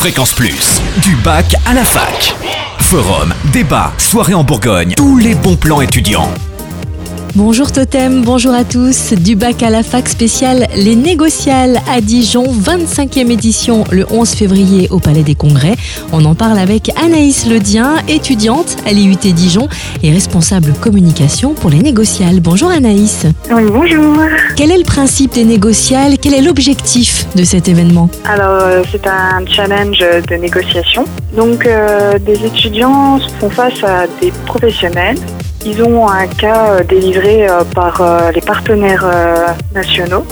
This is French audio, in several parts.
Fréquence Plus, du bac à la fac. Forum, débat, soirée en Bourgogne, tous les bons plans étudiants. Bonjour Totem, bonjour à tous. Du bac à la fac spéciale Les Négociales à Dijon, 25e édition le 11 février au Palais des Congrès. On en parle avec Anaïs Ledien, étudiante à l'IUT Dijon et responsable communication pour les Négociales. Bonjour Anaïs. Oui, bonjour. Quel est le principe des Négociales? Quel est l'objectif de cet événement? Alors, euh, c'est un challenge de négociation. Donc, euh, des étudiants font face à des professionnels ils ont un cas euh, délivré euh, par euh, les partenaires nationaux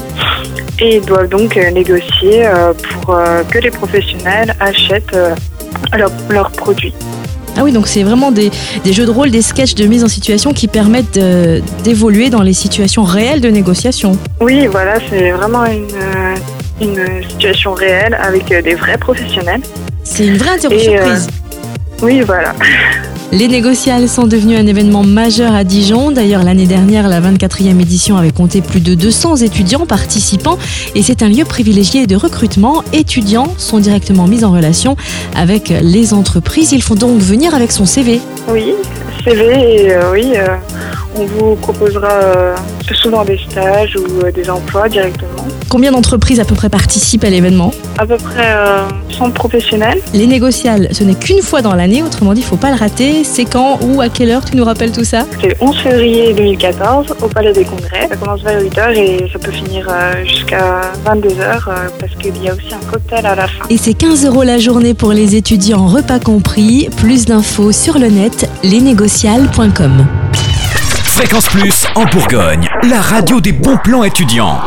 et ils doivent donc négocier pour que les professionnels achètent leurs produits. Ah oui, donc c'est vraiment des, jeux de rôle, des sketchs de mise en situation qui permettent d'évoluer dans les situations réelles de négociation. Oui, voilà, c'est vraiment une, une, situation réelle avec des vrais professionnels. C'est une vraie interview surprise. oui, voilà. Les négociales sont devenus un événement majeur à Dijon. D'ailleurs, l'année dernière, la 24e édition avait compté plus de 200 étudiants participants et c'est un lieu privilégié de recrutement. Étudiants sont directement mis en relation avec les entreprises. Ils font donc venir avec son CV. Oui, CV euh, oui, euh, on vous proposera euh, souvent des stages ou des emplois directement. Combien d'entreprises à peu près participent à l'événement? À peu près 100 professionnels. Les négociales, ce n'est qu'une fois dans l'année, autrement dit, il ne faut pas le rater. C'est quand, où, à quelle heure? Tu nous rappelles tout ça? C'est le 11 février 2014 au Palais des Congrès. Ça commence vers 8h et ça peut finir jusqu'à 22h parce qu'il y a aussi un cocktail à la fin. Et c'est 15 euros la journée pour les étudiants, repas compris. Plus d'infos sur le net, lesnégociales.com. Fréquence Plus en Bourgogne, la radio des bons plans étudiants.